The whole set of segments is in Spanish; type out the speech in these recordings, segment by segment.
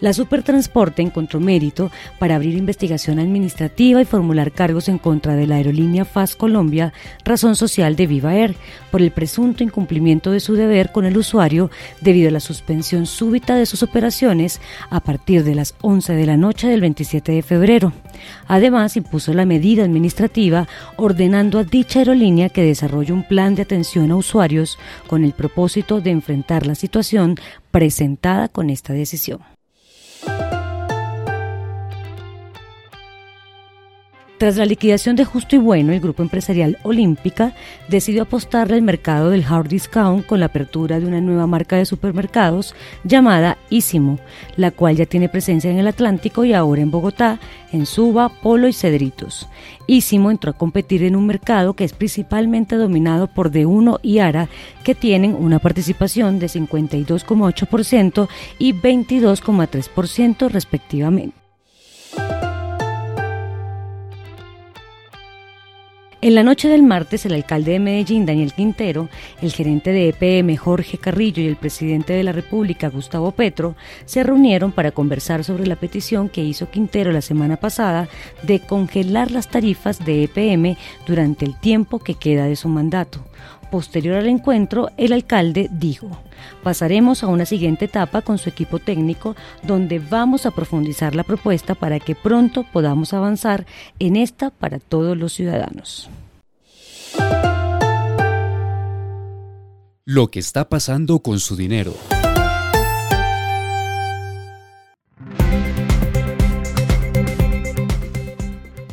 La Supertransporte encontró mérito para abrir investigación administrativa y formular cargos en contra de la aerolínea FAS Colombia, razón social de Viva Air, por el presunto incumplimiento de su deber con el usuario debido a la suspensión súbita de sus operaciones a partir de las 11 de la noche del 27 de febrero. Además, impuso la medida administrativa ordenando a dicha aerolínea que desarrolle un plan de atención a usuarios con el propósito de enfrentar la situación presentada con esta decisión. Tras la liquidación de Justo y Bueno, el grupo empresarial Olímpica decidió apostarle al mercado del hard discount con la apertura de una nueva marca de supermercados llamada Ísimo, la cual ya tiene presencia en el Atlántico y ahora en Bogotá, en Suba, Polo y Cedritos. Ísimo entró a competir en un mercado que es principalmente dominado por D1 y ARA, que tienen una participación de 52,8% y 22,3% respectivamente. En la noche del martes, el alcalde de Medellín, Daniel Quintero, el gerente de EPM, Jorge Carrillo, y el presidente de la República, Gustavo Petro, se reunieron para conversar sobre la petición que hizo Quintero la semana pasada de congelar las tarifas de EPM durante el tiempo que queda de su mandato. Posterior al encuentro, el alcalde dijo, pasaremos a una siguiente etapa con su equipo técnico donde vamos a profundizar la propuesta para que pronto podamos avanzar en esta para todos los ciudadanos. Lo que está pasando con su dinero.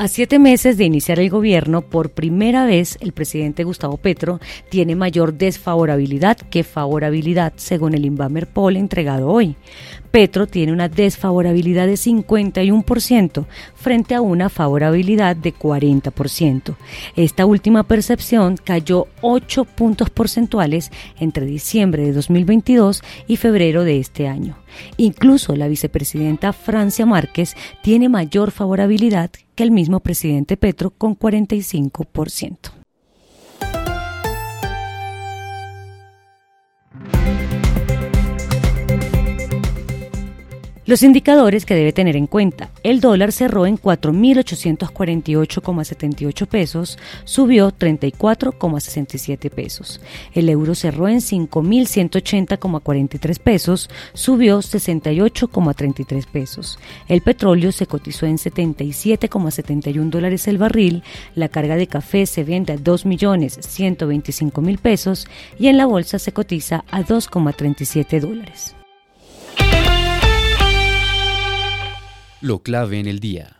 A siete meses de iniciar el gobierno, por primera vez el presidente Gustavo Petro tiene mayor desfavorabilidad que favorabilidad, según el Inbamer Poll entregado hoy. Petro tiene una desfavorabilidad de 51% frente a una favorabilidad de 40%. Esta última percepción cayó 8 puntos porcentuales entre diciembre de 2022 y febrero de este año. Incluso la vicepresidenta Francia Márquez tiene mayor favorabilidad que el mismo presidente Petro con 45%. Los indicadores que debe tener en cuenta. El dólar cerró en 4.848,78 pesos, subió 34,67 pesos. El euro cerró en 5.180,43 pesos, subió 68,33 pesos. El petróleo se cotizó en 77,71 dólares el barril. La carga de café se vende a 2.125.000 pesos y en la bolsa se cotiza a 2,37 dólares. Lo clave en el día.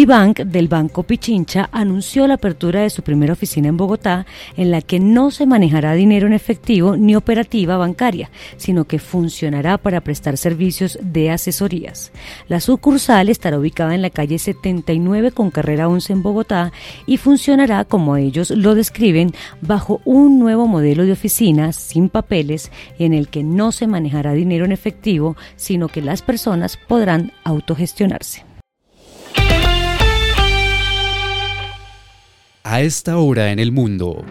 P-Bank del Banco Pichincha anunció la apertura de su primera oficina en Bogotá, en la que no se manejará dinero en efectivo ni operativa bancaria, sino que funcionará para prestar servicios de asesorías. La sucursal estará ubicada en la calle 79 con carrera 11 en Bogotá y funcionará como ellos lo describen bajo un nuevo modelo de oficina sin papeles en el que no se manejará dinero en efectivo, sino que las personas podrán autogestionarse. A esta hora en el mundo.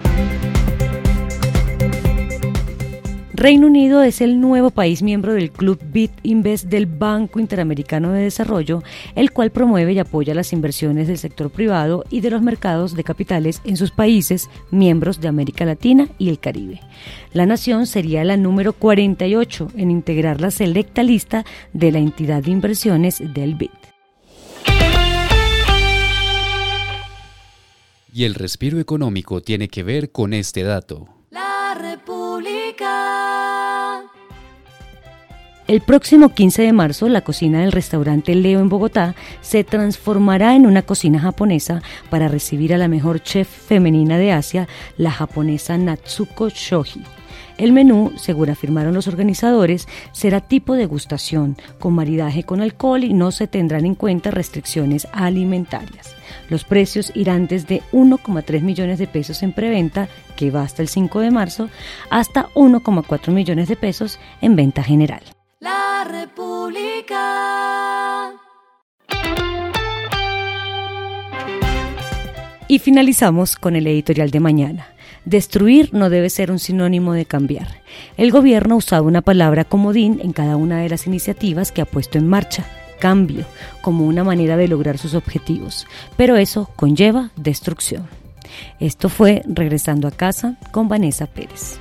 Reino Unido es el nuevo país miembro del Club Bit Invest del Banco Interamericano de Desarrollo, el cual promueve y apoya las inversiones del sector privado y de los mercados de capitales en sus países miembros de América Latina y el Caribe. La nación sería la número 48 en integrar la selecta lista de la entidad de inversiones del BIT. Y el respiro económico tiene que ver con este dato. La República. El próximo 15 de marzo, la cocina del restaurante Leo en Bogotá se transformará en una cocina japonesa para recibir a la mejor chef femenina de Asia, la japonesa Natsuko Shoji. El menú, según afirmaron los organizadores, será tipo degustación, con maridaje con alcohol y no se tendrán en cuenta restricciones alimentarias. Los precios irán desde 1,3 millones de pesos en preventa, que va hasta el 5 de marzo, hasta 1,4 millones de pesos en venta general. La República. Y finalizamos con el editorial de mañana. Destruir no debe ser un sinónimo de cambiar. El gobierno ha usado una palabra comodín en cada una de las iniciativas que ha puesto en marcha, cambio, como una manera de lograr sus objetivos, pero eso conlleva destrucción. Esto fue Regresando a casa con Vanessa Pérez.